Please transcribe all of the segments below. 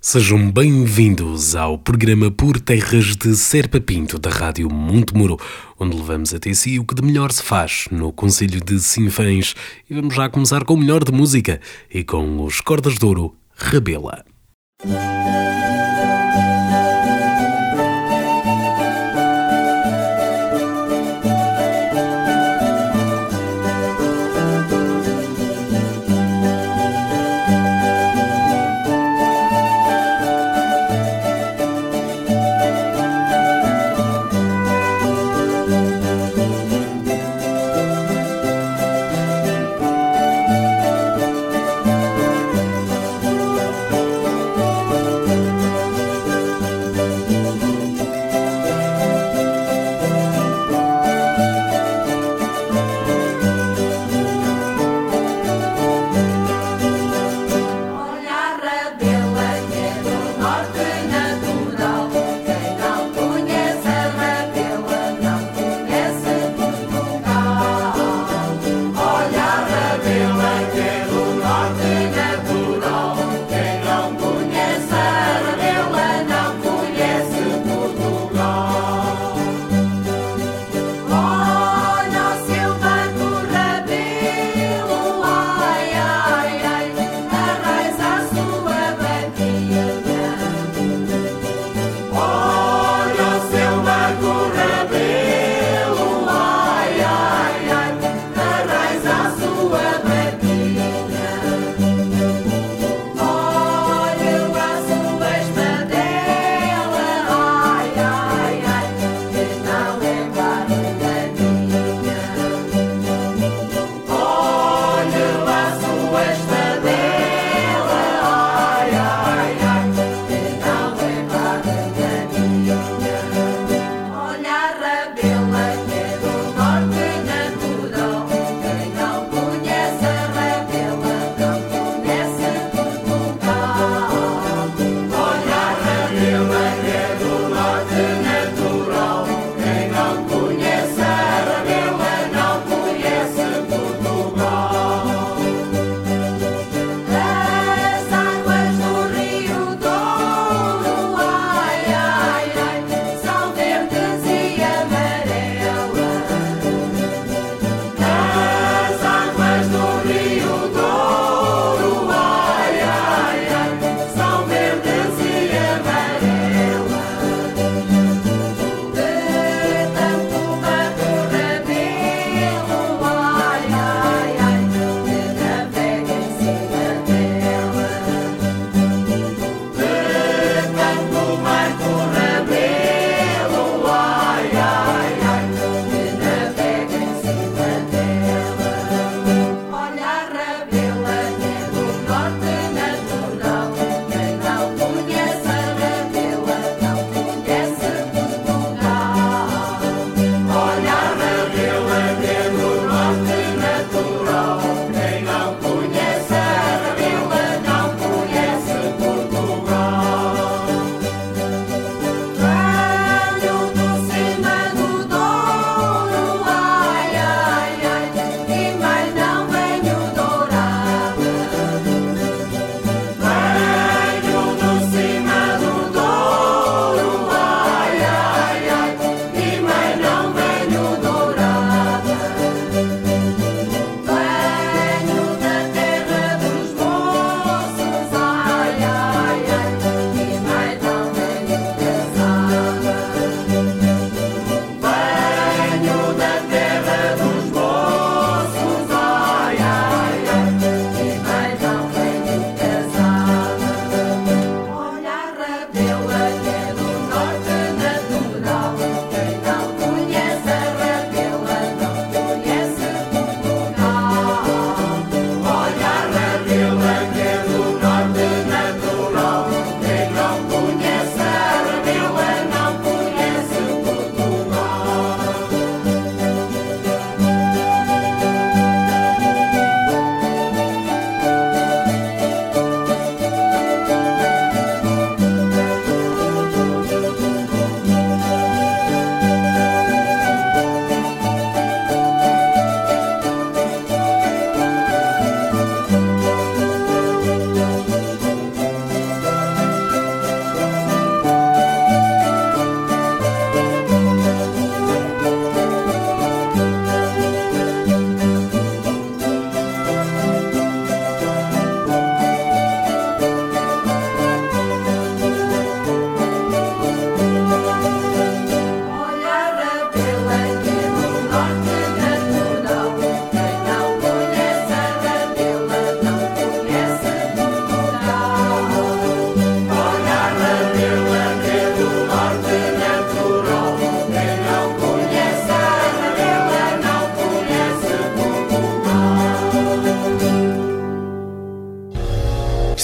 Sejam bem-vindos ao programa Por Terras de Serpa Pinto da Rádio Montemuro, onde levamos até si o que de melhor se faz no Conselho de Sinfãs. E vamos já começar com o melhor de música e com os Cordas de Ouro Rebela.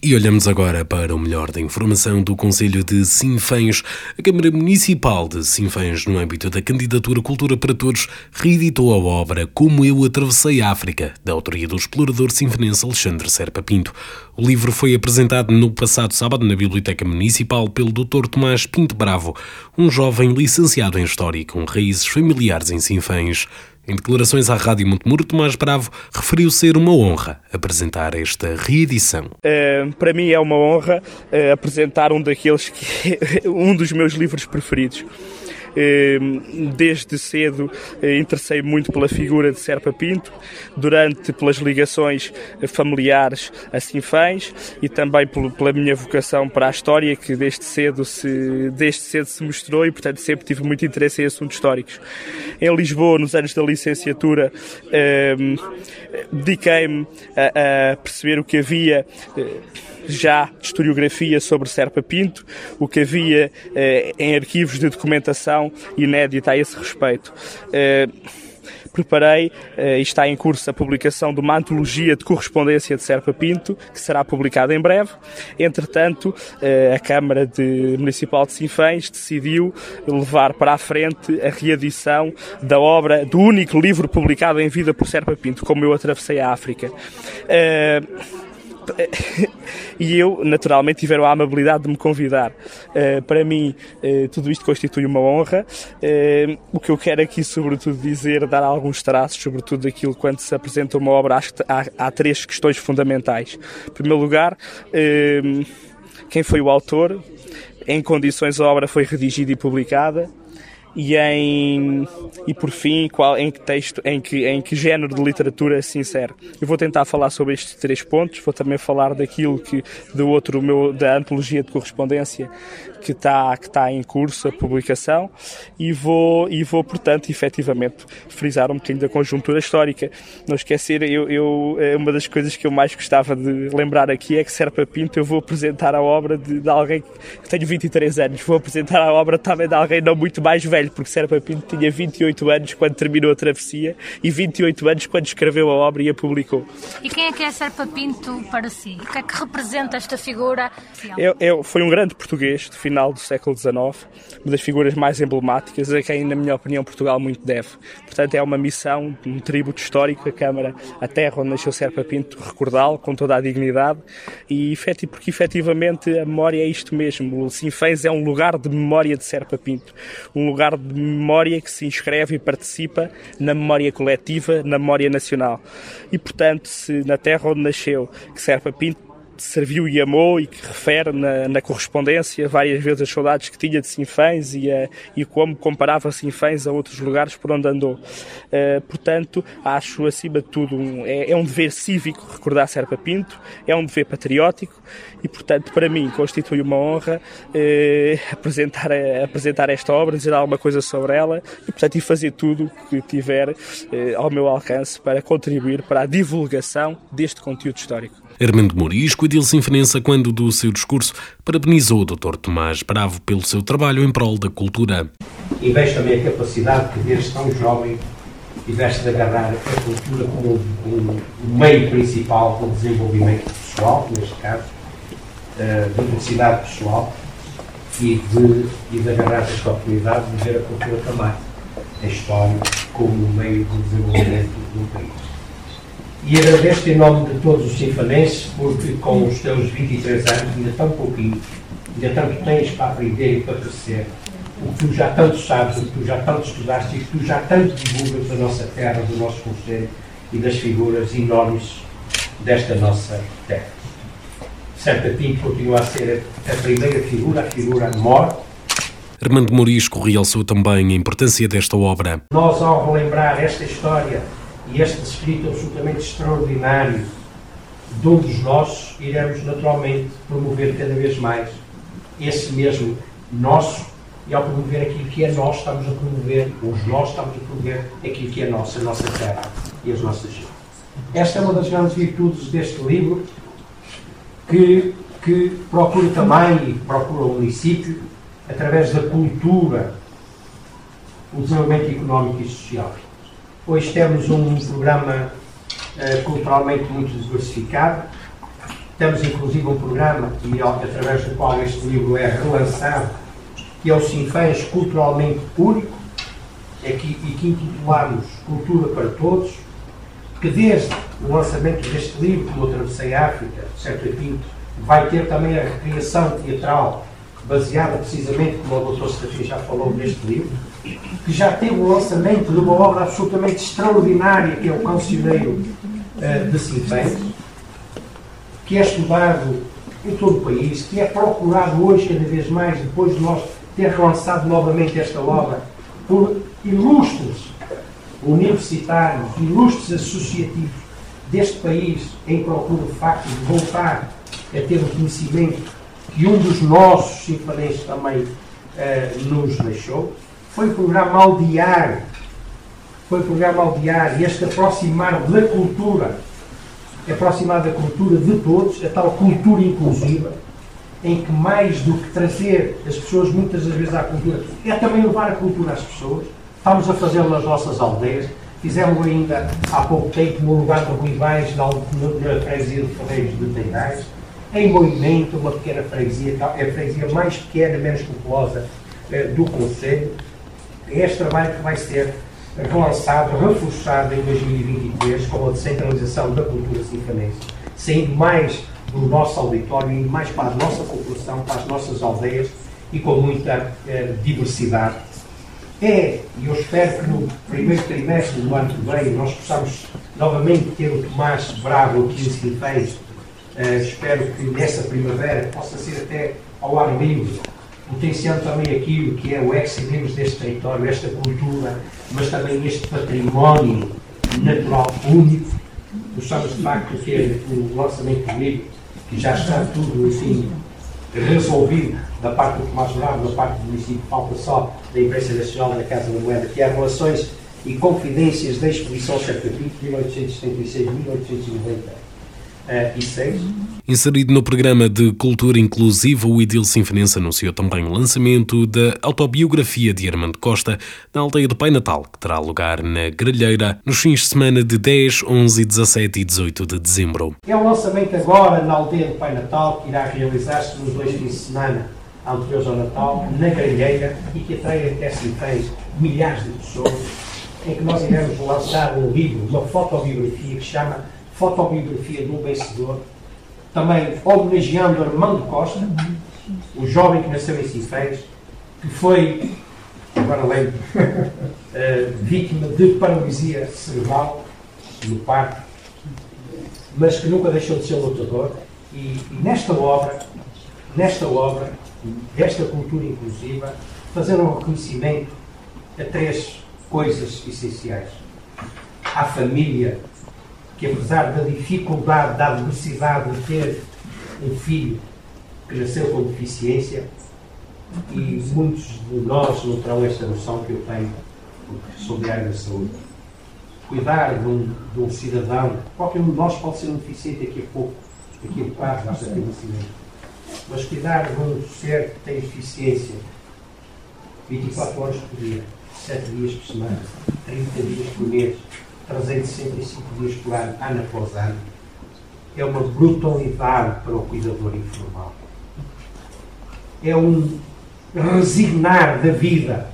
E olhamos agora para o melhor da informação do Conselho de Sinfãs. A Câmara Municipal de Sinfãs, no âmbito da candidatura Cultura para Todos, reeditou a obra Como Eu Atravessei a África, da autoria do explorador sinfanense Alexandre Serpa Pinto. O livro foi apresentado no passado sábado na Biblioteca Municipal pelo Dr. Tomás Pinto Bravo, um jovem licenciado em História com raízes familiares em Sinfãs. Em declarações à Rádio Montemuro, Tomás Bravo referiu ser uma honra apresentar esta reedição. Uh, para mim é uma honra uh, apresentar um daqueles que é um dos meus livros preferidos. Ehm, desde cedo eh, interessei muito pela figura de Serpa Pinto, durante pelas ligações eh, familiares a Sinfãs e também pela minha vocação para a história, que desde cedo se, desde cedo se mostrou e, portanto, sempre tive muito interesse em assuntos históricos. Em Lisboa, nos anos da licenciatura, ehm, dediquei-me a, a, perceber o que havia eh, já de historiografia sobre Serpa Pinto, o que havia eh, em arquivos de documentação inédita a esse respeito. Eh, preparei eh, e está em curso a publicação de uma antologia de correspondência de Serpa Pinto, que será publicada em breve. Entretanto, eh, a Câmara de Municipal de Sinfãs decidiu levar para a frente a reedição da obra, do único livro publicado em vida por Serpa Pinto, como eu atravessei a África. Uh, e eu, naturalmente, tiveram a amabilidade de me convidar. Uh, para mim, uh, tudo isto constitui uma honra. Uh, o que eu quero aqui, sobretudo, dizer, dar alguns traços, sobretudo daquilo quando se apresenta uma obra, acho que há, há três questões fundamentais. Em primeiro lugar, quem foi o autor, em condições a obra foi redigida e publicada, e em e por fim qual em que texto em que em que género de literatura se insere eu vou tentar falar sobre estes três pontos vou também falar daquilo que do outro meu da antologia de correspondência que está que está em curso a publicação e vou e vou portanto efetivamente frisar um bocadinho da conjuntura histórica não esquecer eu, eu é uma das coisas que eu mais gostava de lembrar aqui é que Serpa Pinto eu vou apresentar a obra de, de alguém que tenho 23 anos vou apresentar a obra também de alguém não muito mais velho porque Serpa Pinto tinha 28 anos quando terminou a travessia e 28 anos quando escreveu a obra e a publicou e quem é que é Serpa Pinto para si? o que é que representa esta figura? Eu, eu, foi um grande português de final do século XIX, uma das figuras mais emblemáticas, a quem, na minha opinião, Portugal muito deve. Portanto, é uma missão, um tributo histórico, a Câmara, a terra onde nasceu Serpa Pinto, recordá-lo com toda a dignidade, e porque efetivamente a memória é isto mesmo. O Sinfãs é um lugar de memória de Serpa Pinto, um lugar de memória que se inscreve e participa na memória coletiva, na memória nacional. E, portanto, se na terra onde nasceu, Serpa Pinto serviu e amou e que refere na, na, correspondência várias vezes as saudades que tinha de Sinfãs e, a, e como comparava Sinfãs a outros lugares por onde andou. Uh, portanto, acho acima de tudo um, é, é, um dever cívico recordar Serpa Pinto, é um dever patriótico e, portanto, para mim constitui uma honra uh, apresentar, apresentar esta obra, dizer alguma coisa sobre ela e, portanto, e fazer tudo que tiver uh, ao meu alcance para contribuir para a divulgação deste conteúdo histórico. Armando Morisco, edil sinfonense, quando do seu discurso, parabenizou o Dr. Tomás Bravo pelo seu trabalho em prol da cultura. E vejo também a capacidade que desde tão jovem tiveste de agarrar a cultura como o meio principal do desenvolvimento pessoal, neste caso, da felicidade pessoal, e de, e de agarrar esta oportunidade de ver a cultura também, a história, como o meio do desenvolvimento do país. E agradeço-te em nome de todos os sinfanenses, porque com os teus 23 anos, ainda tão pouquinho, ainda tanto tens para aprender e para crescer, o que tu já tanto sabes, o que tu já tanto estudaste e o que tu já tanto divulgas da nossa terra, do nosso conselho e das figuras enormes desta nossa terra. Certa Pinto continua a ser a primeira figura, a figura morte. Armando Morisco realçou também a importância desta obra. Nós, ao relembrar esta história e este escrito absolutamente extraordinário de um dos nossos, iremos naturalmente promover cada vez mais esse mesmo nosso e ao promover aquilo que é nosso, estamos a promover, os nós estamos a promover aquilo que é nosso, a nossa terra e as nossas gentes. Esta é uma das grandes virtudes deste livro, que, que procura também, e procura o município, através da cultura, o desenvolvimento económico e social. Hoje temos um programa uh, culturalmente muito diversificado, temos inclusive um programa, e, através do qual este livro é relançado, que é o Sinfãs Culturalmente Único, é que, e que intitulamos Cultura para Todos, que desde o lançamento deste livro, como Atravessei a África, Sérgio Pinto, vai ter também a recriação teatral, baseada precisamente, como o Dr. Serafim já falou neste livro, que já teve o lançamento de uma obra absolutamente extraordinária, que é o Cancioneiro uh, de Sinfãs, que é estudado em todo o país, que é procurado hoje cada vez mais, depois de nós ter relançado novamente esta obra, por ilustres universitários, ilustres associativos deste país, em procura de facto de voltar a ter o conhecimento que um dos nossos sinfonenses também uh, nos deixou. Foi o programa Aldear, foi o programa Aldear, este aproximar da cultura, aproximar da cultura de todos, a tal cultura inclusiva, em que mais do que trazer as pessoas muitas das vezes à cultura, é também levar a cultura às pessoas. Estamos a fazê-lo nas nossas aldeias. Fizemos ainda há pouco tempo no lugar Ruivais, na, na freguesia de Ferreiros de Teirais. Em movimento, uma pequena freguesia, é a freguesia mais pequena, menos populosa eh, do Conselho. É este trabalho que vai ser relançado, reforçado em 2023 com a descentralização da cultura sinfanense, saindo mais do nosso auditório e mais para a nossa população, para as nossas aldeias e com muita eh, diversidade. É, e eu espero que no primeiro trimestre do ano que vem nós possamos novamente ter o Tomás Bravo aqui em Sinfãs. Eh, espero que nessa primavera possa ser até ao ar livre, potenciando também aquilo que é o ex-libris deste território, esta cultura, mas também este património natural único. Gostamos de facto de ter o lançamento do livro que já está tudo assim resolvido da parte do Tomás Bravo, da parte do município, falta só da imprensa nacional da Casa da Moeda, que é relações e confidências da exposição Cercapito, 1876-1890 uh, e 6. Inserido no programa de Cultura Inclusiva, o Idil Sinfonense anunciou também o lançamento da autobiografia de Armando Costa na aldeia do Pai Natal, que terá lugar na Gralheira nos fins de semana de 10, 11, 17 e 18 de dezembro. É o lançamento agora na aldeia do Pai Natal, que irá realizar-se nos dois fins de semana anteriores ao Natal, na Gralheira, e que atrai até Sinfãs milhares de pessoas, em que nós iremos lançar um livro, uma fotobiografia que chama fotobiografia de um vencedor, também homenageando Armando Costa, o jovem que nasceu em Sinfãs, que foi, agora lembro, uh, vítima de paralisia cerebral no parto, mas que nunca deixou de ser lutador. E, e nesta obra, nesta obra, desta cultura inclusiva, fazer um reconhecimento a três coisas essenciais. À família que apesar da dificuldade, da adversidade de ter um filho que nasceu com deficiência, e muitos de nós não terão esta noção que eu tenho, porque sou de área da saúde. Cuidar de um, de um cidadão, qualquer um de nós pode ser um deficiente daqui a pouco, daqui a bocado, basta ter um acidente. Mas cuidar de um ser que tem deficiência 24 horas por dia, 7 dias por semana, 30 dias por mês, 365 dias por ano, ano após ano, é uma brutalidade para o cuidador informal. É um resignar da vida.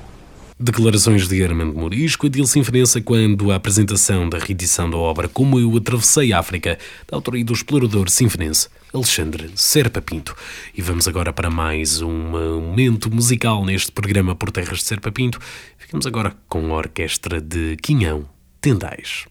Declarações de Armando Morisco, Adil Sinfonense, quando a apresentação da reedição da obra Como Eu Atravessei a África, da autoria do explorador sinfonense Alexandre Serpa Pinto. E vamos agora para mais um momento musical neste programa Por Terras de Serpa Pinto. Ficamos agora com a orquestra de Quinhão tendais.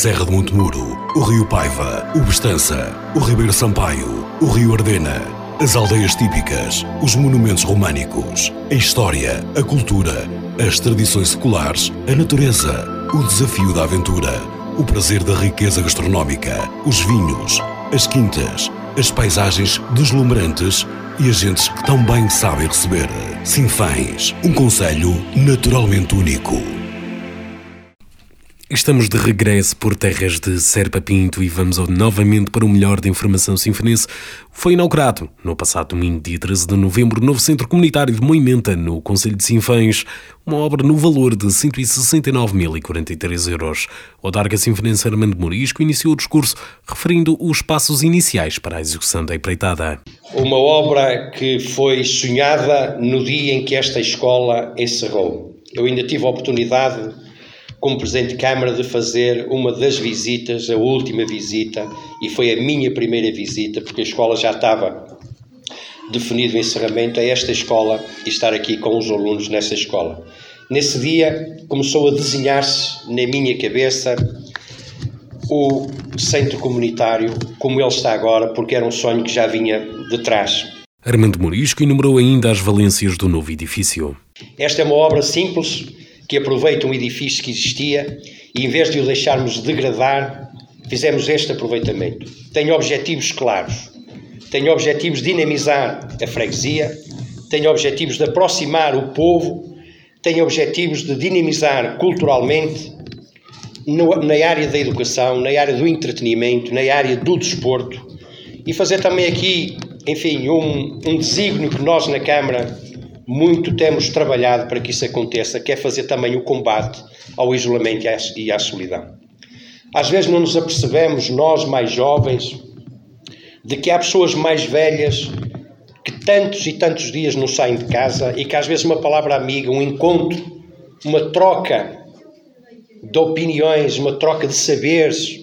Serra de Montemuro, o Rio Paiva, o Bestança, o Ribeiro Sampaio, o Rio Ardena, as aldeias típicas, os monumentos românicos, a história, a cultura, as tradições seculares, a natureza, o desafio da aventura, o prazer da riqueza gastronómica, os vinhos, as quintas, as paisagens deslumbrantes e as gentes que tão bem sabem receber. Sinfãs, um conselho naturalmente único. Estamos de regresso por terras de Serpa Pinto e vamos novamente para o melhor da informação sinfonense. Foi inaugurado no passado domingo, dia 13 de novembro, novo Centro Comunitário de Moimenta, no Conselho de Sinfãs, uma obra no valor de 169.043 euros. O Darga Sinfonense Armando Morisco iniciou o discurso referindo os passos iniciais para a execução da empreitada. Uma obra que foi sonhada no dia em que esta escola encerrou. Eu ainda tive a oportunidade como Presidente de Câmara, de fazer uma das visitas, a última visita, e foi a minha primeira visita, porque a escola já estava definido o encerramento a esta escola e estar aqui com os alunos nessa escola. Nesse dia começou a desenhar-se na minha cabeça o centro comunitário como ele está agora, porque era um sonho que já vinha de trás. Armando Morisco enumerou ainda as valências do novo edifício. Esta é uma obra simples, que aproveita um edifício que existia e, em vez de o deixarmos degradar, fizemos este aproveitamento. Tem objetivos claros. Tem objetivos de dinamizar a freguesia, tem objetivos de aproximar o povo, tem objetivos de dinamizar culturalmente na área da educação, na área do entretenimento, na área do desporto e fazer também aqui, enfim, um, um desígnio que nós na Câmara muito temos trabalhado para que isso aconteça, que é fazer também o combate ao isolamento e à solidão. Às vezes não nos apercebemos, nós mais jovens, de que há pessoas mais velhas que tantos e tantos dias não saem de casa e que às vezes uma palavra amiga, um encontro, uma troca de opiniões, uma troca de saberes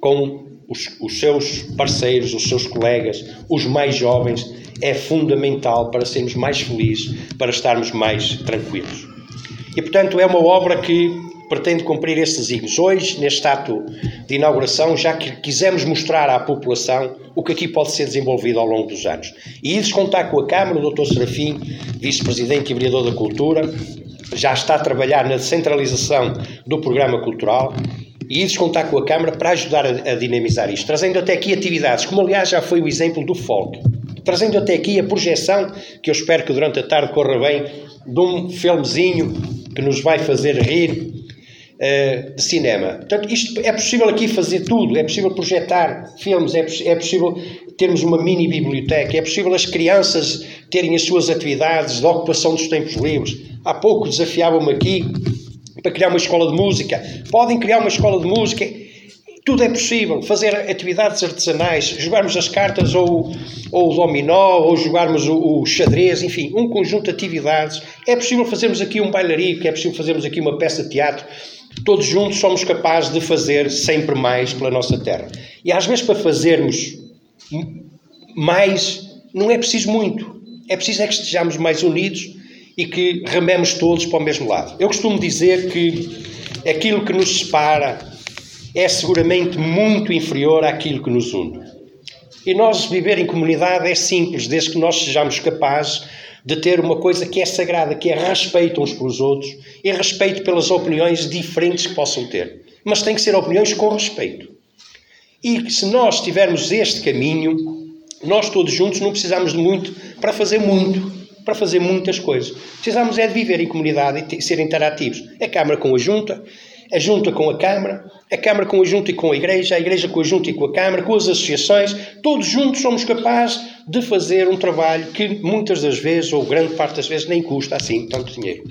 com os, os seus parceiros, os seus colegas, os mais jovens, é fundamental para sermos mais felizes, para estarmos mais tranquilos. E, portanto, é uma obra que pretende cumprir estes desígnios. Hoje, neste ato de inauguração, já que quisemos mostrar à população o que aqui pode ser desenvolvido ao longo dos anos. E isso contar com a Câmara, o Dr. Serafim, Vice-Presidente e Vereador da Cultura, já está a trabalhar na descentralização do programa cultural e isso contar com a Câmara para ajudar a, a dinamizar isto, trazendo até aqui atividades, como aliás já foi o exemplo do folk trazendo até aqui a projeção, que eu espero que durante a tarde corra bem, de um filmezinho que nos vai fazer rir uh, de cinema. Portanto, isto é possível aqui fazer tudo, é possível projetar filmes, é, é possível termos uma mini biblioteca, é possível as crianças terem as suas atividades de ocupação dos tempos livres. Há pouco desafiavam-me aqui para criar uma escola de música. Podem criar uma escola de música tudo é possível. Fazer atividades artesanais, jogarmos as cartas ou, ou o dominó, ou jogarmos o, o, xadrez, enfim, um conjunto de atividades. É possível fazermos aqui um bailarico, é possível fazermos aqui uma peça de teatro. Todos juntos somos capazes de fazer sempre mais pela nossa terra. E às vezes, para fazermos mais, não é preciso muito. É preciso é que estejamos mais unidos e que rememos todos para o mesmo lado. Eu costumo dizer que aquilo que nos separa é seguramente muito inferior àquilo que nos une. E nós viver em comunidade é simples, desde que nós sejamos capazes de ter uma coisa que é sagrada, que é respeito uns pelos outros e respeito pelas opiniões diferentes que possam ter. Mas tem que ser opiniões com respeito. E se nós tivermos este caminho, nós todos juntos não precisamos de muito para fazer muito, para fazer muitas coisas. Precisamos é de viver em comunidade e ser interativos. A Câmara com a Junta, a Junta com a Câmara, a Câmara com a Junta e com a Igreja, a Igreja com a Junta e com a Câmara, com as associações, todos juntos somos capazes de fazer um trabalho que muitas das vezes, ou grande parte das vezes, nem custa assim tanto dinheiro.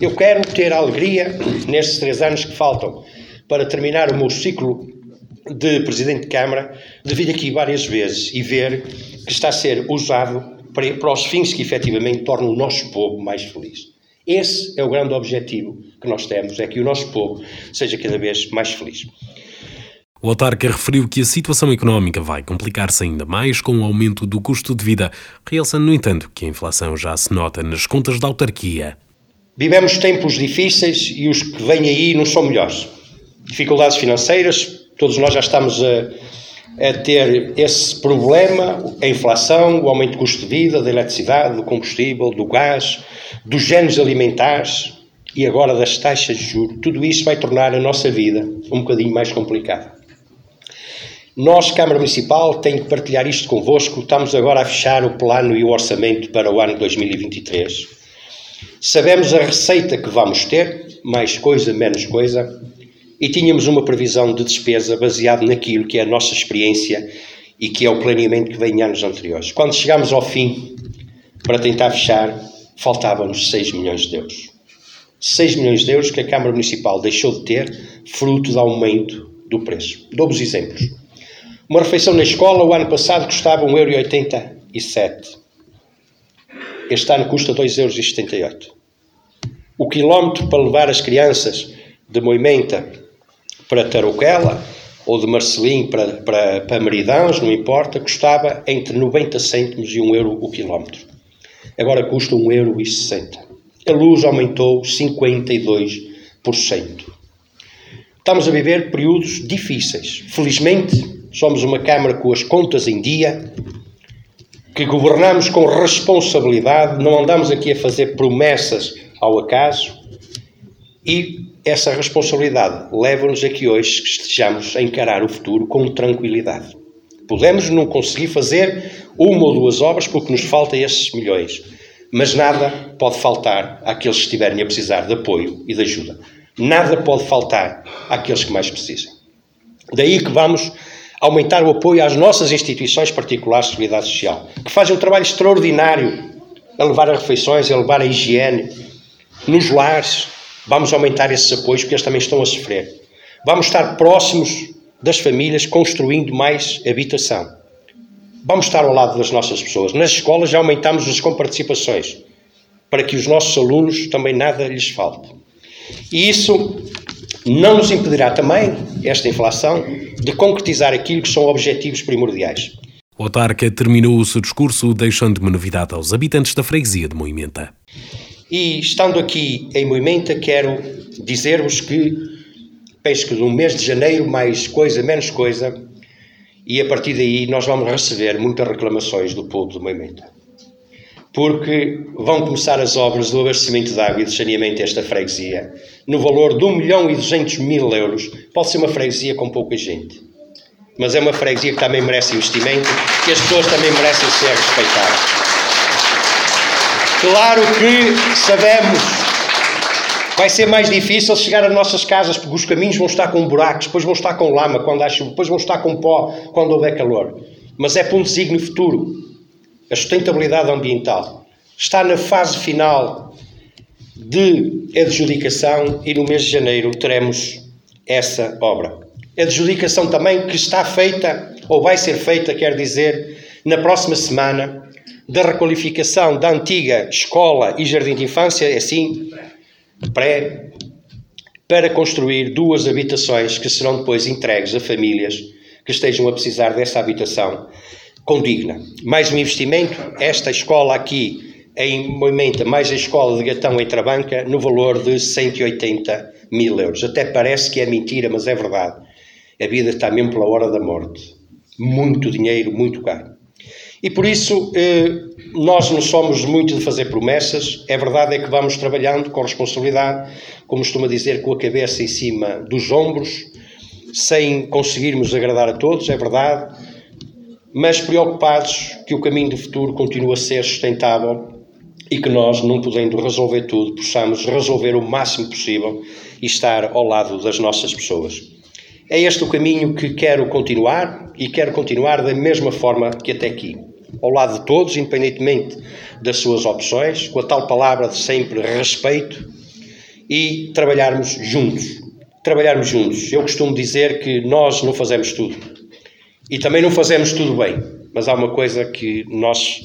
Eu quero ter alegria, nestes três anos que faltam, para terminar o meu ciclo de Presidente de Câmara, de vir aqui várias vezes e ver que está a ser usado para, para os fins que efetivamente tornam o nosso povo mais feliz. Esse é o grande objetivo que nós temos, é que o nosso povo seja cada vez mais feliz. O autarca referiu que a situação económica vai complicar-se ainda mais com o aumento do custo de vida, realçando, no entanto, que a inflação já se nota nas contas da autarquia. Vivemos tempos difíceis e os que vêm aí não são melhores. Dificuldades financeiras, todos nós já estamos a, a ter esse problema, a inflação, o aumento do custo de vida, da eletricidade, do combustível, do gás, dos géneros alimentares e agora das taxas de juros. Tudo isso vai tornar a nossa vida um bocadinho mais complicada. Nós, Câmara Municipal, tenho que partilhar isto convosco. Estamos agora a fechar o plano e o orçamento para o ano 2023. Sabemos a receita que vamos ter, mais coisa, menos coisa, e tínhamos uma previsão de despesa baseada naquilo que é a nossa experiência e que é o planeamento que vem em anos anteriores. Quando chegámos ao fim, para tentar fechar, faltavam-nos 6 milhões de euros. 6 milhões de euros que a Câmara Municipal deixou de ter, fruto do aumento do preço. Dou-vos exemplos. Uma refeição na escola, o ano passado, custava 1,87€. Este ano custa 2,78€. O quilómetro para levar as crianças de Moimenta para Tarouquela ou de Marcelim para, para, para Meridãos, não importa, custava entre 90 cêntimos e 1 euro o quilómetro. Agora custa 1,60 euro. A luz aumentou 52%. Estamos a viver períodos difíceis. Felizmente, somos uma Câmara com as contas em dia, que governamos com responsabilidade, não andamos aqui a fazer promessas ao acaso e essa responsabilidade leva-nos a que hoje estejamos a encarar o futuro com tranquilidade. Podemos não conseguir fazer uma ou duas obras porque nos faltam esses milhões, mas nada pode faltar àqueles que estiverem a precisar de apoio e de ajuda. Nada pode faltar àqueles que mais precisam. Daí que vamos aumentar o apoio às nossas instituições particulares de seguridade social, que fazem um trabalho extraordinário a levar as refeições, a levar a higiene nos lares, Vamos aumentar esses apoios porque eles também estão a sofrer. Vamos estar próximos das famílias, construindo mais habitação. Vamos estar ao lado das nossas pessoas. Nas escolas já aumentamos as comparticipações para que os nossos alunos também nada lhes falte. E isso não nos impedirá também, esta inflação, de concretizar aquilo que são objetivos primordiais. O autarca terminou o seu discurso deixando uma novidade aos habitantes da freguesia de Moimenta. E estando aqui em Moimenta, quero dizer-vos que penso que no mês de janeiro, mais coisa, menos coisa, e a partir daí nós vamos receber muitas reclamações do povo de Moimenta. Porque vão começar as obras do abastecimento de água e de saneamento desta freguesia, no valor de 1 milhão e 200 mil euros. Pode ser uma freguesia com pouca gente, mas é uma freguesia que também merece investimento e as pessoas também merecem ser respeitadas. Claro que sabemos vai ser mais difícil chegar às nossas casas porque os caminhos vão estar com buracos, depois vão estar com lama quando há chuva, depois vão estar com pó quando houver calor. Mas é para um desígnio futuro. A sustentabilidade ambiental está na fase final de adjudicação e no mês de janeiro teremos essa obra. A adjudicação também que está feita, ou vai ser feita, quer dizer, na próxima semana, da requalificação da antiga escola e jardim de infância, é assim, pré, para construir duas habitações que serão depois entregues a famílias que estejam a precisar dessa habitação condigna. Mais um investimento, esta escola aqui em Moimenta, mais a escola de Gatão em Trabanca, no valor de 180 mil euros. Até parece que é mentira, mas é verdade. A vida está mesmo pela hora da morte. Muito dinheiro, muito caro. E por isso eh, nós não somos muito de fazer promessas, é verdade é que vamos trabalhando com responsabilidade, como costuma dizer, com a cabeça em cima dos ombros, sem conseguirmos agradar a todos, é verdade, mas preocupados que o caminho do futuro continue a ser sustentável e que nós, não podendo resolver tudo, possamos resolver o máximo possível e estar ao lado das nossas pessoas. É este o caminho que quero continuar e quero continuar da mesma forma que até aqui. Ao lado de todos, independentemente das suas opções, com a tal palavra de sempre respeito e trabalharmos juntos. Trabalharmos juntos. Eu costumo dizer que nós não fazemos tudo e também não fazemos tudo bem, mas há uma coisa que nós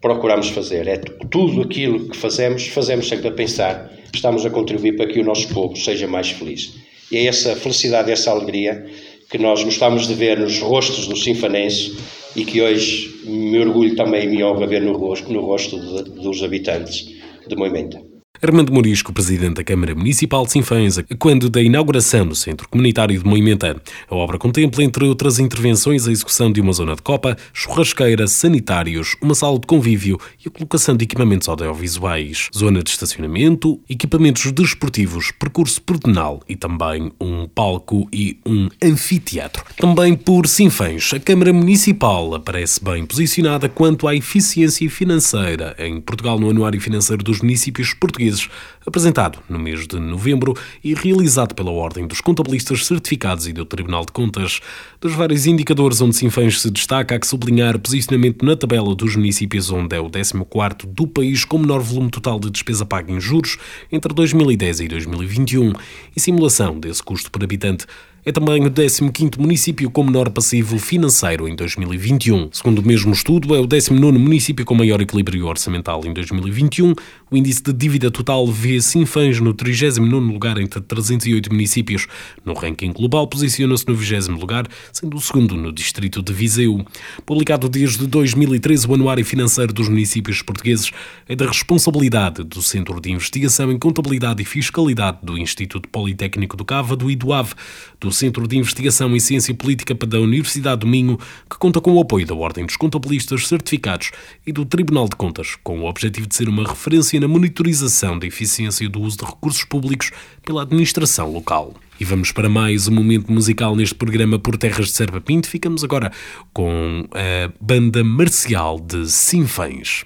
procuramos fazer: é tudo aquilo que fazemos, fazemos sempre a pensar, estamos a contribuir para que o nosso povo seja mais feliz. E é essa felicidade, essa alegria que nós gostamos de ver nos rostos dos sinfanenses e que hoje me orgulho também e me honra ver no rosto, no rosto de, dos habitantes de Moimenta. Armando Morisco, presidente da Câmara Municipal de Sinfãs, quando da inauguração do Centro Comunitário de Moimenta. A obra contempla, entre outras intervenções, a execução de uma zona de copa, churrasqueira, sanitários, uma sala de convívio e a colocação de equipamentos audiovisuais, zona de estacionamento, equipamentos desportivos, percurso pedonal e também um palco e um anfiteatro. Também por Sinfãs, a Câmara Municipal aparece bem posicionada quanto à eficiência financeira em Portugal no Anuário Financeiro dos Municípios Portugueses portugueses, apresentado no mês de novembro e realizado pela Ordem dos Contabilistas Certificados e do Tribunal de Contas. Dos vários indicadores onde Sinfãs se destaca, há que sublinhar o posicionamento na tabela dos municípios onde é o 14º do país com menor volume total de despesa paga em juros entre 2010 e 2021 e simulação desse custo por habitante é também o 15º município com menor passivo financeiro em 2021. Segundo o mesmo estudo, é o 19º município com maior equilíbrio orçamental em 2021. O índice de dívida total vê Sinfãs no 39º lugar entre 308 municípios. No ranking global, posiciona-se no 20 lugar, sendo o segundo no distrito de Viseu. Publicado desde 2013, o Anuário Financeiro dos Municípios Portugueses é da responsabilidade do Centro de Investigação em Contabilidade e Fiscalidade do Instituto Politécnico do Cávado e do AVE, do Centro de Investigação em Ciência Política da Universidade do Minho, que conta com o apoio da Ordem dos Contabilistas Certificados e do Tribunal de Contas, com o objetivo de ser uma referência na monitorização da eficiência do uso de recursos públicos pela administração local. E vamos para mais um momento musical neste programa por Terras de Serva Pinto. Ficamos agora com a banda marcial de Sinfãs.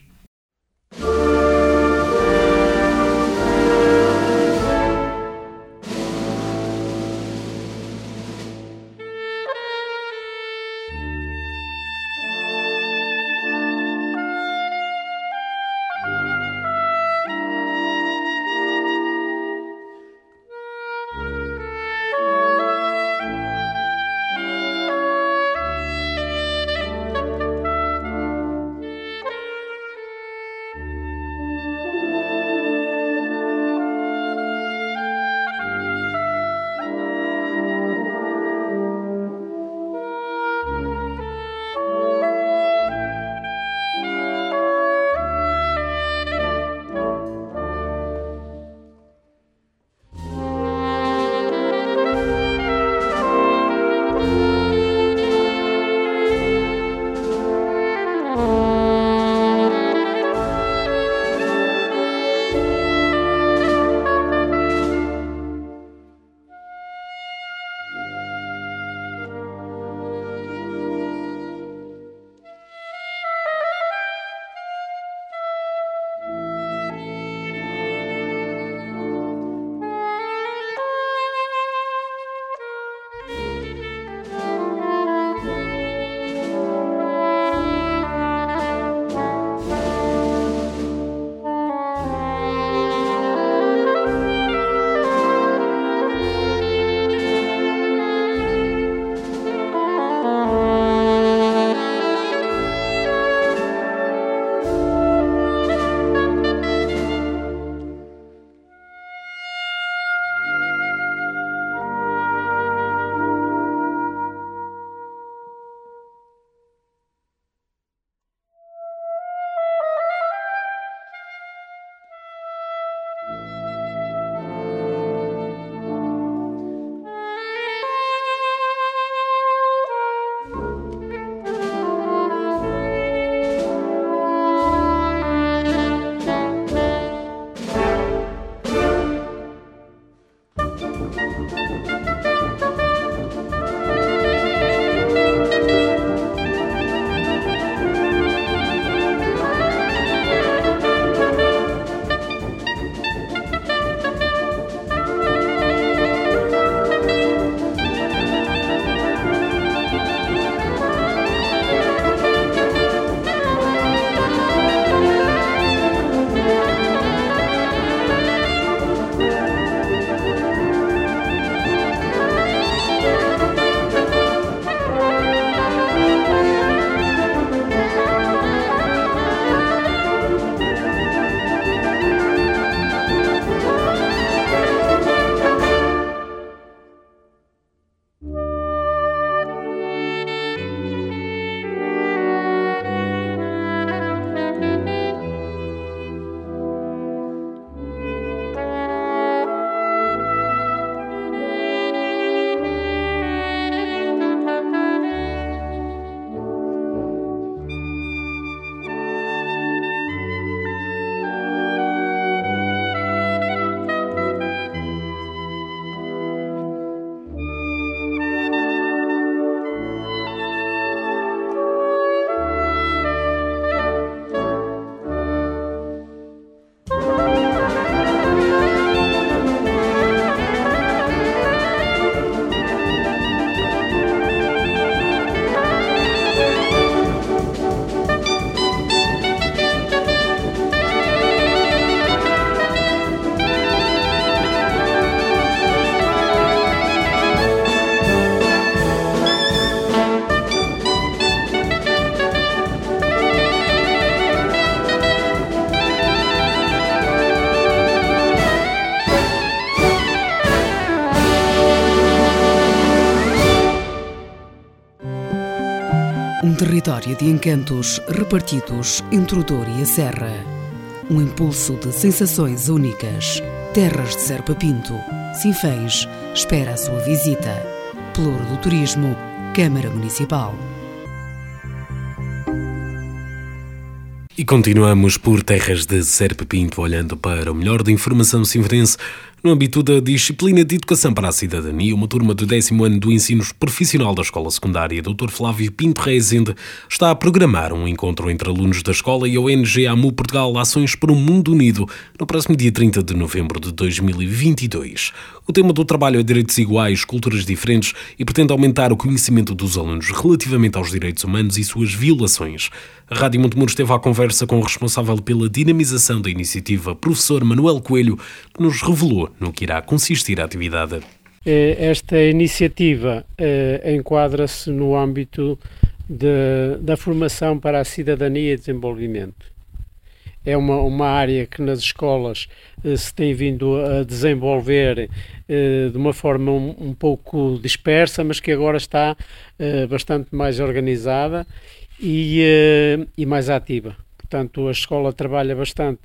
Território de encantos repartidos entre o Douro e a Serra. Um impulso de sensações únicas. Terras de Serpa Pinto. Sinfãs espera a sua visita. Pluro do Turismo, Câmara Municipal. E continuamos por terras de Serpa Pinto, olhando para o melhor da informação sinferense no âmbito da disciplina de Educação para a Cidadania, uma turma do décimo ano do ensino profissional da Escola Secundária, Dr. Flávio Pinto Rezende, está a programar um encontro entre alunos da escola e a ONG AMU Portugal Ações para um Mundo Unido, no próximo dia 30 de novembro de 2022. O tema do trabalho é direitos iguais, culturas diferentes e pretende aumentar o conhecimento dos alunos relativamente aos direitos humanos e suas violações. A Rádio Montemuro esteve à conversa com o responsável pela dinamização da iniciativa, professor Manuel Coelho, que nos revelou no que irá consistir a atividade. Eh, esta iniciativa eh, enquadra-se no âmbito de, da formação para a cidadania e desenvolvimento. É uma, uma área que nas escolas eh, se tem vindo a desenvolver eh, de uma forma um, um, pouco dispersa, mas que agora está bastante mais organizada e, eh, e mais ativa. Portanto, a escola trabalha bastante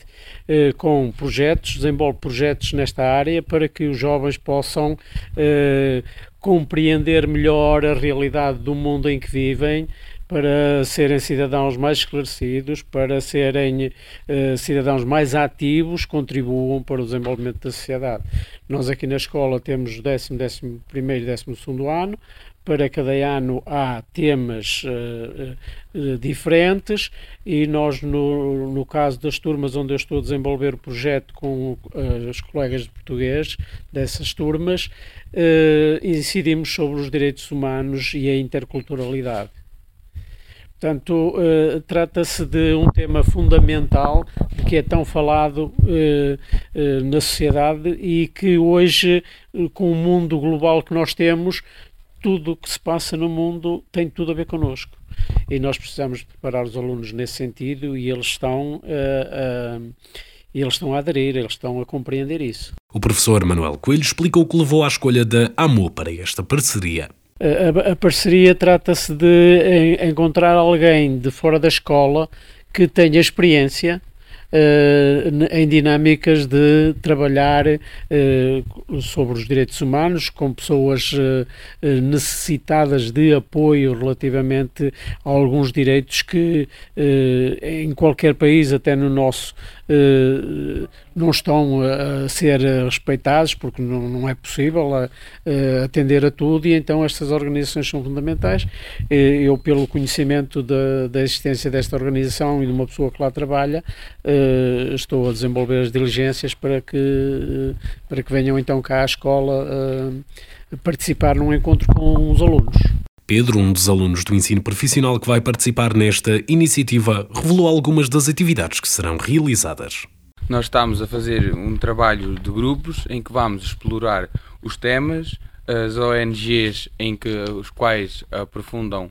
eh, com projetos, desenvolve projetos nesta área para que os jovens possam eh, compreender melhor a realidade do mundo em que vivem, para serem cidadãos mais esclarecidos, para serem uh, cidadãos mais ativos, contribuam para o desenvolvimento da sociedade. Nós aqui na escola temos o décimo, décimo primeiro e décimo segundo ano, para cada ano há temas uh, diferentes e nós, no, no caso das turmas onde eu estou a desenvolver o projeto com uh, os colegas de português dessas turmas, incidimos sobre os direitos humanos e a interculturalidade. Portanto, trata-se de um tema fundamental que é tão falado na sociedade e que hoje, com o mundo global que nós temos, tudo o que se passa no mundo tem tudo a ver connosco. E nós precisamos preparar os alunos nesse sentido e eles estão, uh, uh, eles estão a aderir, eles estão a compreender isso. O professor Manuel Coelho explicou o que levou à escolha da AMO para esta parceria. A, a parceria trata-se de encontrar alguém de fora da escola que tenha experiência em dinâmicas de trabalhar uh, sobre os direitos humanos com pessoas uh, necessitadas de apoio relativamente a alguns direitos que em qualquer país, até no nosso, não estão a ser respeitados porque não, não é possível atender a tudo e então estas organizações são fundamentais. Eu, pelo conhecimento da, da existência desta organização e de uma pessoa que lá trabalha, uh, estou a desenvolver as diligências para que, uh, para que venham então cá à escola uh, participar num encontro com os alunos. Pedro, um dos alunos do ensino profissional que vai participar nesta iniciativa, revelou algumas das atividades que serão realizadas. Nós estamos a fazer um trabalho de grupos em que vamos explorar os temas, as ONGs em que os quais aprofundam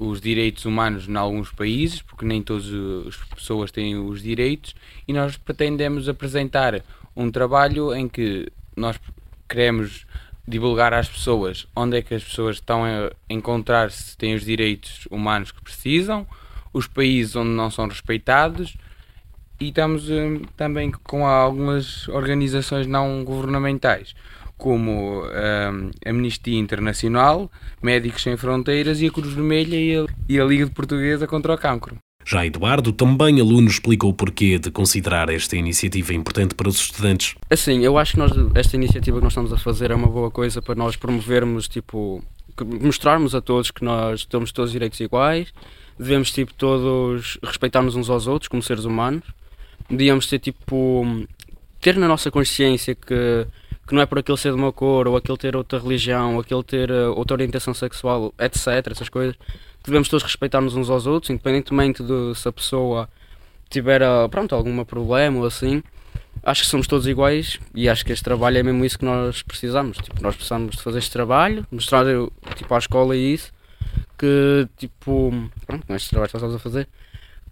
os direitos humanos em alguns países, porque nem todas as pessoas têm os direitos, e nós pretendemos apresentar um trabalho em que nós queremos divulgar às pessoas onde é que as pessoas estão a encontrar se têm os direitos humanos que precisam, os países onde não são respeitados e estamos um, também com algumas organizações não governamentais como um, a Amnistia Internacional, Médicos Sem Fronteiras e a Cruz Vermelha e a, e a Liga de Portuguesa contra o Cancro. Já Eduardo, também aluno, explica o porquê de considerar esta iniciativa importante para os estudantes. Assim, eu acho que nós, esta iniciativa que nós estamos a fazer é uma boa coisa para nós promovermos, tipo, mostrarmos a todos que nós temos todos direitos iguais, devemos, tipo, todos respeitarmos uns aos outros como seres humanos, devíamos ter, tipo, ter na nossa consciência que que não é por aquele ser de uma cor, ou aquele ter outra religião, ou aquele ter uh, outra orientação sexual, etc., essas coisas, devemos todos respeitar-nos uns aos outros, independentemente de se a pessoa tiver, uh, pronto, algum problema ou assim. Acho que somos todos iguais e acho que este trabalho é mesmo isso que nós precisamos. Tipo, nós precisamos de fazer este trabalho, mostrar tipo, à escola isso, que tipo, pronto, este trabalho que nós estamos a fazer,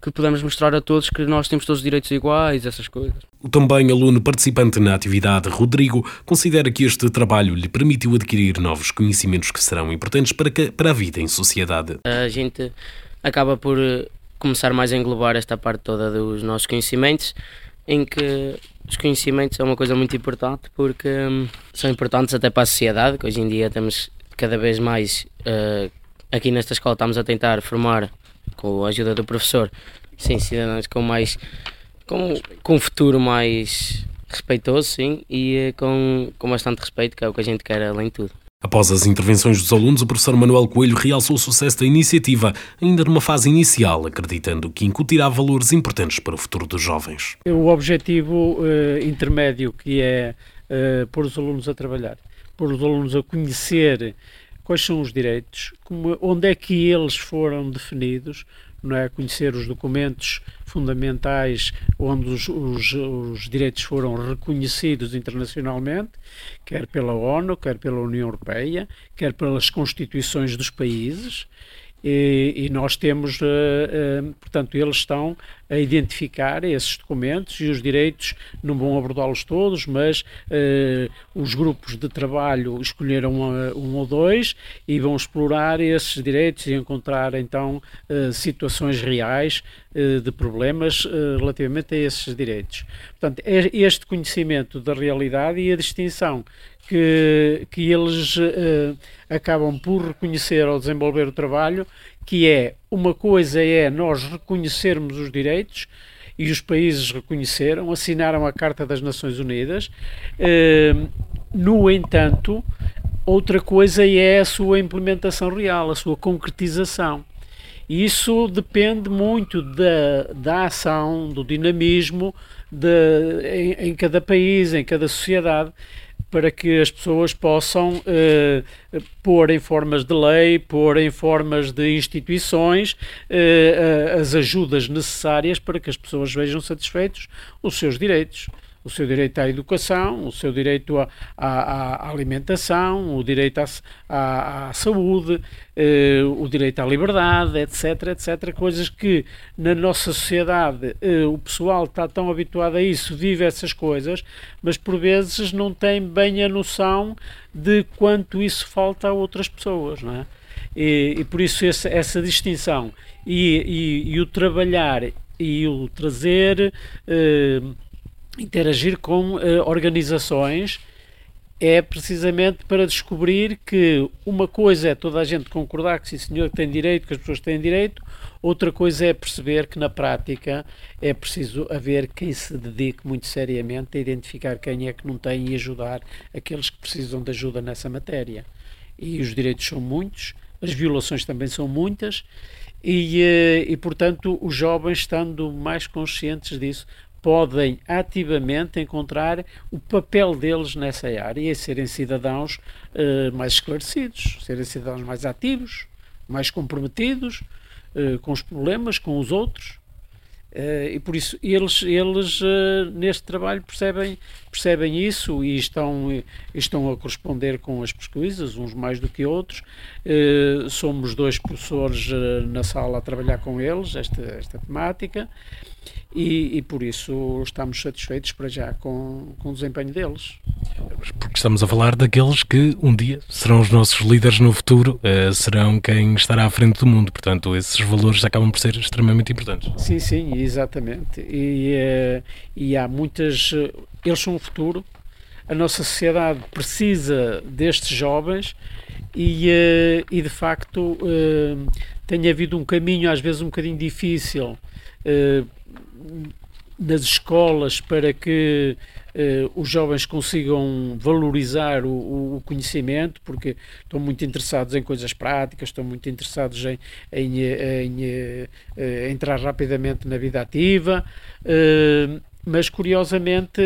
que podemos mostrar a todos que nós temos todos os direitos iguais, essas coisas. O também aluno participante na atividade, Rodrigo, considera que este trabalho lhe permitiu adquirir novos conhecimentos que serão importantes para, que, para a vida em sociedade. A gente acaba por começar mais a englobar esta parte toda dos nossos conhecimentos, em que os conhecimentos é uma coisa muito importante porque hum, são importantes até para a sociedade, que hoje em dia temos cada vez mais, uh, aqui nesta escola estamos a tentar formar, com a ajuda do professor, sim, cidadãos com mais, com, com um futuro mais respeitoso, sim, e uh, com, com bastante respeito, que é o que a gente quer além de tudo. Após as intervenções dos alunos, o professor Manuel Coelho realçou o sucesso da iniciativa, ainda numa fase inicial, acreditando que incutirá valores importantes para o futuro dos jovens. O objetivo uh, intermédio que é uh, pôr os alunos a trabalhar, pôr os alunos a conhecer quais são os direitos, como, onde é que eles foram definidos, não é? conhecer os documentos fundamentais onde os, os, os, direitos foram reconhecidos internacionalmente, quer pela ONU, quer pela União Europeia, quer pelas constituições dos países, e, e, nós temos, uh, uh, portanto, eles estão a identificar esses documentos e os direitos, não vão abordá-los todos, mas uh, os grupos de trabalho escolheram um ou dois e vão explorar esses direitos e encontrar então situações reais de problemas relativamente a esses direitos. Portanto, é este conhecimento da realidade e a distinção que, que eles uh, acabam por reconhecer ao desenvolver o trabalho, que é uma coisa é nós reconhecermos os direitos e os países reconheceram, assinaram a Carta das Nações Unidas. Uh, no entanto, outra coisa é a sua implementação real, a sua concretização. E isso depende muito da, da ação, do dinamismo de, em, em cada país, em cada sociedade para que as pessoas possam uh, pôr em formas de lei, pôr em formas de instituições uh, as ajudas necessárias para que as pessoas vejam satisfeitos os seus direitos o seu direito à educação, o seu direito à, à, à alimentação, o direito à, à, à saúde, eh, o direito à liberdade, etc, etc, coisas que na nossa sociedade eh, o pessoal está tão habituado a isso, vive essas coisas, mas por vezes não tem bem a noção de quanto isso falta a outras pessoas, não é? E, e por isso essa, distinção e, e, e, o trabalhar e o trazer eh, interagir com uh, organizações é precisamente para descobrir que uma coisa é toda a gente concordar que sim senhor tem direito, que as pessoas têm direito, outra coisa é perceber que na prática é preciso haver quem se dedique muito seriamente a identificar quem é que não tem e ajudar aqueles que precisam de ajuda nessa matéria. E os direitos são muitos, as violações também são muitas, e, eh, e portanto os jovens estando mais conscientes disso podem ativamente encontrar o papel deles nessa área e serem cidadãos uh, mais esclarecidos, serem cidadãos mais ativos, mais comprometidos uh, com os problemas, com os outros. Uh, e por isso eles, eles neste trabalho percebem, percebem isso e estão, estão a corresponder com as pesquisas, uns mais do que outros. somos dois professores na sala a trabalhar com eles, esta, esta temática e, e, por isso estamos satisfeitos para já com, com o desempenho deles. Porque estamos a falar daqueles que um dia serão os nossos líderes no futuro, uh, serão quem estará à frente do mundo, portanto esses valores acabam por ser extremamente importantes. Sim, sim, exatamente. E, uh, e há muitas. Uh, eles são o futuro, a nossa sociedade precisa destes jovens e, e de facto tem havido um caminho às vezes um bocadinho difícil nas escolas para que uh, os jovens consigam valorizar o, o, conhecimento, porque estão muito interessados em coisas práticas, estão muito interessados em, em, em, uh, entrar rapidamente na vida ativa. Uh, mas curiosamente,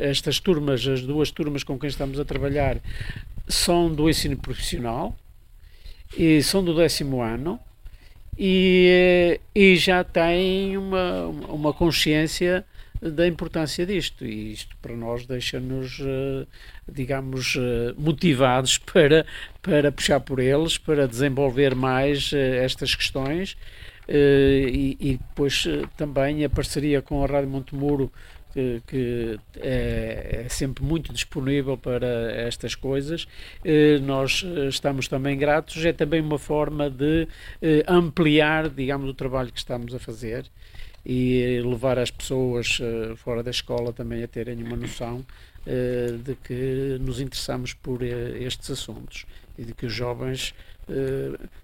estas turmas, as duas turmas com quem estamos a trabalhar, são do ensino profissional e são do décimo ano e, e já têm uma, uma consciência da importância disto. E isto para nós deixa-nos, eh, digamos, eh, motivados para, para puxar por eles, para desenvolver mais eh, estas questões, e, e depois também a parceria com a Rádio Montemuro que, que é, é, sempre muito disponível para estas coisas. Eh, nós eh, estamos também gratos, é também uma forma de eh, ampliar, digamos, o trabalho que estamos a fazer e levar as pessoas fora da escola também a terem uma noção de que nos interessamos por estes assuntos e de que os jovens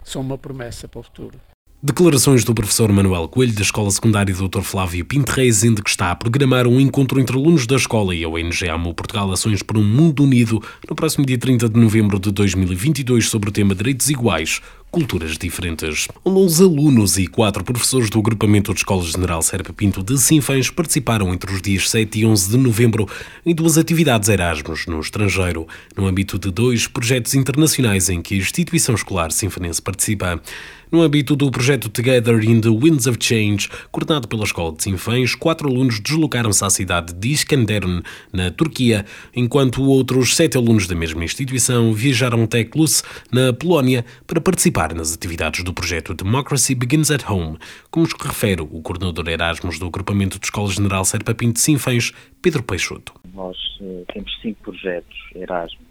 são uma promessa para o futuro. Declarações do professor Manuel Coelho da Escola Secundária Dr. Flávio Pinto Reis, de que está a programar um encontro entre alunos da escola e a ONG AMO Portugal Ações por um Mundo Unido no próximo dia 30 de novembro de 2022 sobre o tema Direitos Iguais, culturas diferentes. Os alunos e quatro professores do agrupamento de Escola General Serpa Pinto de Sinfãs participaram entre os dias 7 e 11 de novembro em duas atividades Erasmus no estrangeiro, no âmbito de dois projetos internacionais em que a instituição escolar sinfanense participa. No âmbito do projeto Together in the Winds of Change, coordenado pela Escola de Sinfãs, quatro alunos deslocaram-se à cidade de Iskenderun, na Turquia, enquanto outros sete alunos da mesma instituição viajaram até Klus, na Polónia, para participar nas atividades do projeto Democracy Begins at Home, como nos refere o coordenador Erasmus do Agrupamento de Escola General Serpa Pinto Sinfãs, Pedro Peixoto. Nós uh, temos cinco projetos Erasmus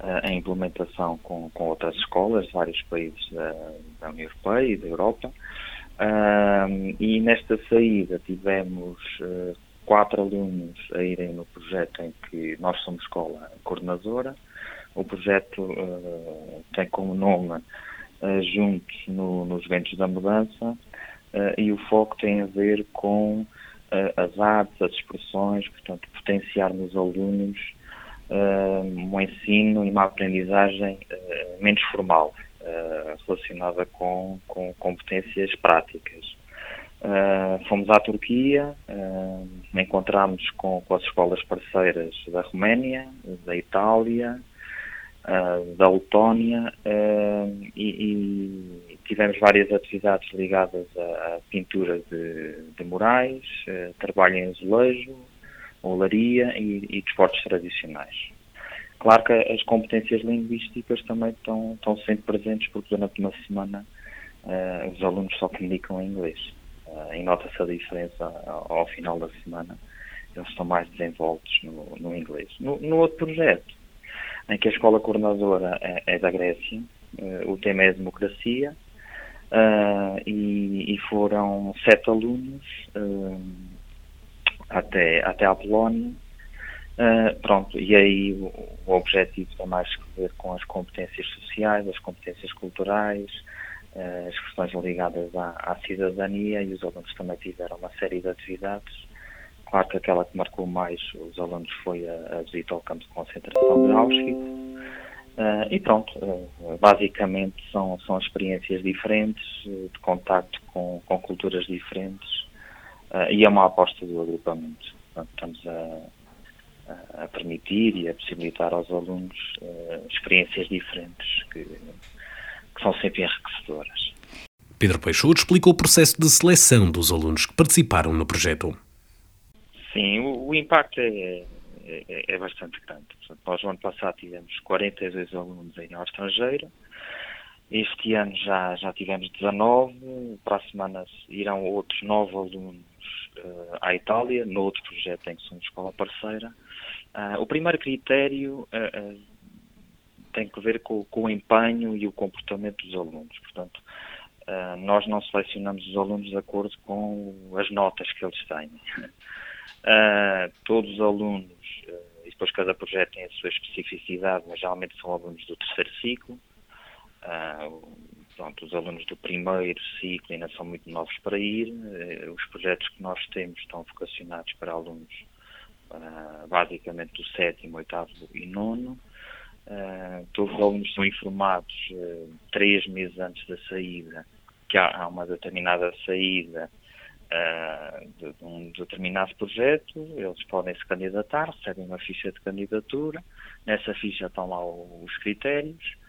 uh, em implementação com, com outras escolas de vários países da, da União Europeia e da Europa. Uh, e nesta saída tivemos quatro alunos a irem no projeto em que nós somos escola coordenadora. O projeto uh, tem como nome uh, juntos no, nos ventos da mudança uh, e o foco tem a ver com as artes, as expressões, portanto, potenciar nos alunos um ensino e uma aprendizagem menos formal, relacionada com, com competências práticas. Uh, fomos à Turquia, uh, encontramos com, com, as escolas parceiras da Roménia, da Itália, uh, da Letónia uh, e, e, tivemos várias atividades ligadas à, à pintura de, de murais, uh, trabalho em azulejo, olaria e, e desportos tradicionais. Claro que as competências linguísticas também estão, estão sempre presentes porque durante uma semana os alunos só comunicam em inglês. e nota-se a diferença ao, ao, final da semana, eles estão mais desenvoltos no, no inglês. No, no outro projeto, em que a escola coordenadora é, é da Grécia, uh, o tema é democracia, uh, e, e, foram sete alunos uh, até, até a Polónia. pronto, e aí o, o, objetivo tem mais que ver com as competências sociais, as competências culturais, as questões ligadas à, à cidadania, e os alunos também tiveram uma série de atividades Claro que aquela que marcou mais os alunos foi a, a visita ao campo de concentração de Auschwitz. Uh, e pronto, uh, basicamente são, são experiências diferentes, uh, de contacto com, com culturas diferentes, e é uma aposta do agrupamento. Portanto, estamos a, a, permitir e a possibilitar aos alunos experiências diferentes que, que são sempre enriquecedoras. Pedro Peixoto explicou o processo de seleção dos alunos que participaram no projeto. Sim, o, o impacto é, é, é, bastante grande. Portanto, nós, no ano passado, tivemos 42 alunos em ao estrangeiro. Este ano já, já tivemos 19. Para a semana irão outros 9 alunos uh, à Itália, no outro projeto em que somos escola parceira. Uh, o primeiro critério uh, tem que ver com, com, o empenho e o comportamento dos alunos. Portanto, nós não selecionamos os alunos de acordo com as notas que eles têm. Uh, todos os alunos, e depois cada projeto tem a sua especificidade, mas geralmente são alunos do terceiro ciclo. Pronto, os alunos do primeiro ciclo ainda são muito novos para ir. os projetos que nós temos estão vocacionados para alunos basicamente do sétimo, oitavo e nono. todos os alunos são informados três meses antes da saída que há, uma determinada saída de, de, um determinado projeto, eles podem se candidatar, recebem uma ficha de candidatura, nessa ficha estão lá os critérios,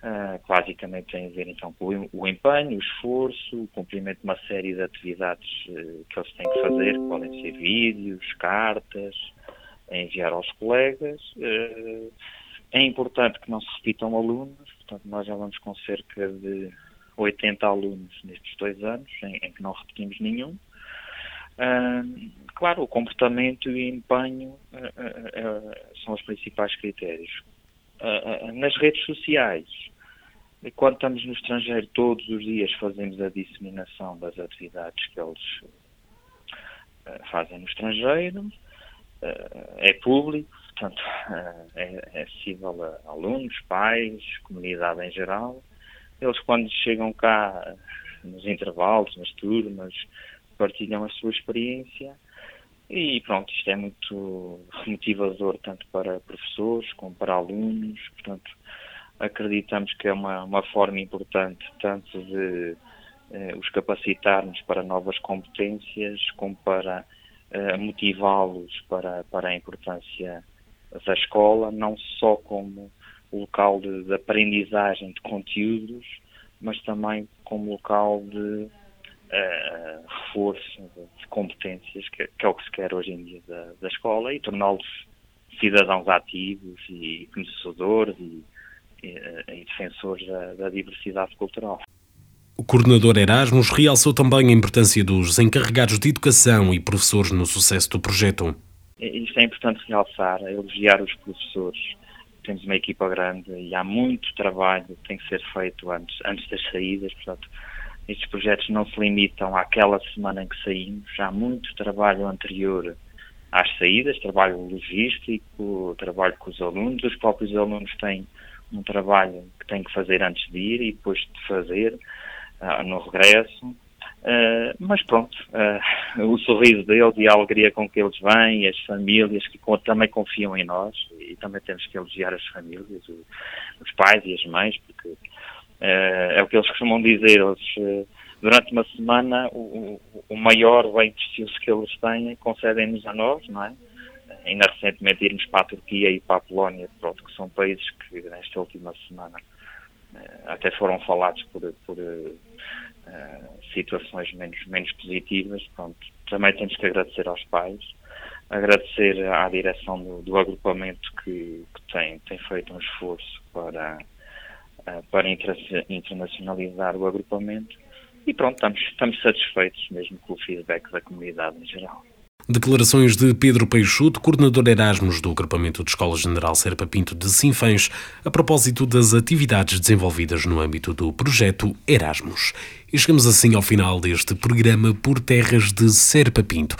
que basicamente têm a ver então com o empenho, o esforço, o cumprimento de uma série de atividades uh, que eles têm que fazer, que podem ser vídeos, cartas, enviar aos colegas. é importante que não se repitam alunos, portanto nós já vamos com cerca de 80 alunos nestes dois anos, em, em que não repetimos nenhum. Claro, o comportamento e empenho uh, uh, são os principais critérios. Nas redes sociais, quando estamos no estrangeiro, todos os dias fazemos a disseminação das atividades que eles fazem no estrangeiro, é público, portanto, é, é acessível a alunos, pais, comunidade em geral. Eles, quando chegam cá, nos intervalos, nas turmas, partilham a sua experiência e pronto, isto é muito motivador tanto para professores como para alunos, portanto acreditamos que é uma, uma forma importante tanto de eh, os capacitarmos para novas competências como para eh, motivá-los para, para a importância da escola, não só como local de, de aprendizagem de conteúdos, mas também como local de uh, reforço de competências, que, que, é o que se quer hoje em dia da, da escola, e torná-los cidadãos ativos e conhecedores e, e, eh, e defensores da, da diversidade cultural. O coordenador Erasmus realçou também a importância dos encarregados de educação e professores no sucesso do projeto. Isto é importante realçar, elogiar os professores. Temos uma equipa grande e há muito trabalho que tem que ser feito antes, antes das saídas, portanto, estes projetos não se limitam àquela semana em que saímos, há muito trabalho anterior às saídas, trabalho logístico, trabalho com os alunos, os próprios alunos têm um trabalho que têm que fazer antes de ir e depois de fazer uh, no regresso. Uh, mas pronto, uh, o sorriso deles e a alegria com que eles vêm, as famílias que também confiam em nós, e também temos que elogiar as famílias, os pais e as mães, é, é o que eles costumam dizer. Eles, eh, durante uma semana, o, o maior bem precioso que eles têm concedem-nos a nós, não é? Ainda recentemente irmos para a Turquia e para a Polónia, pronto, que são países que nesta última semana eh, até foram falados por, por uh, situações menos, menos positivas. Pronto. Também temos que agradecer aos pais, agradecer à direção do, do agrupamento que, que tem, tem feito um esforço para eh, para internacionalizar o agrupamento e pronto, estamos, estamos satisfeitos mesmo com o feedback da comunidade em geral. Declarações de Pedro Peixoto, coordenador Erasmus do Agrupamento de Escola General Serpa Pinto de Sinfãs, a propósito das atividades desenvolvidas no âmbito do projeto Erasmus. E chegamos assim ao final deste programa por terras de Serpa Pinto.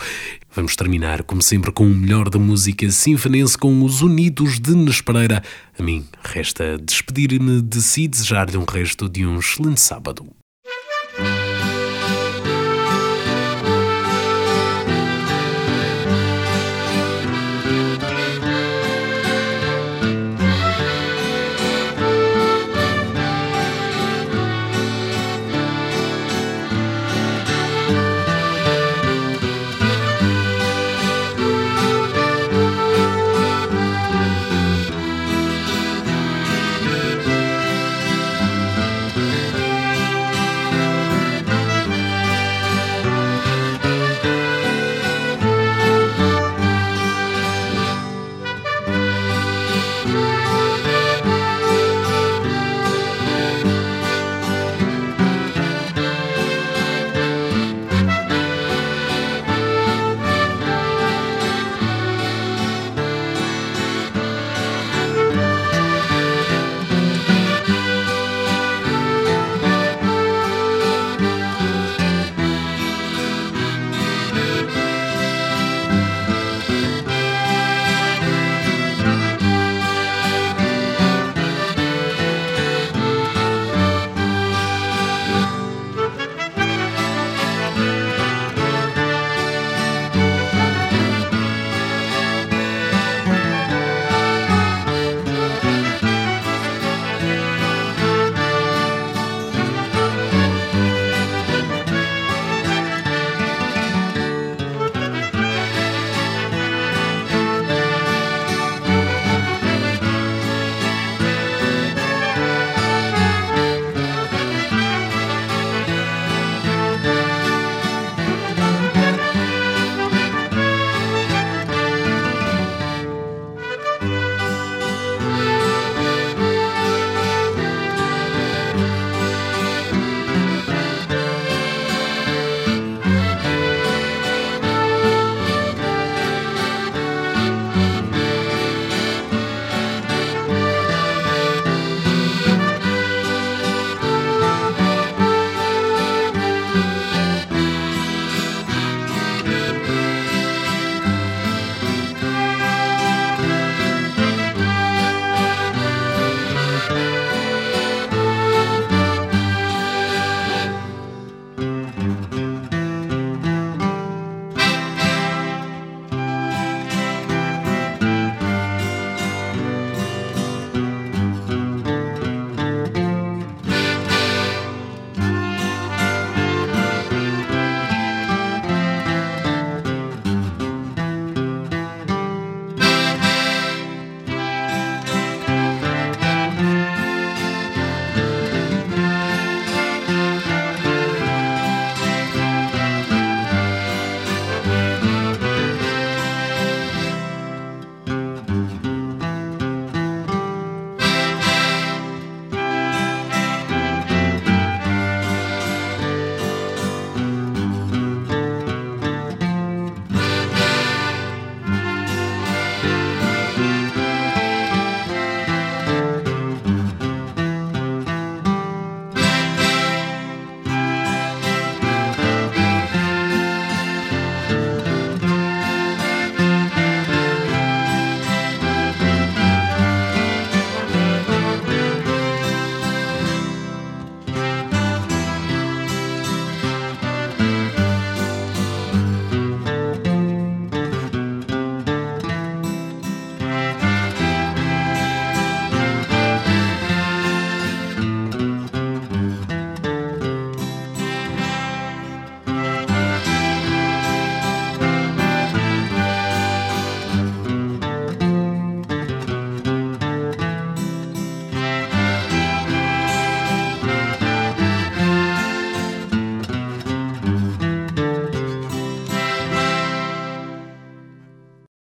Vamos terminar, como sempre, com o melhor da música sinfonense com os Unidos de Nespereira. A mim resta despedir-me de si e desejar-lhe um resto de um excelente sábado.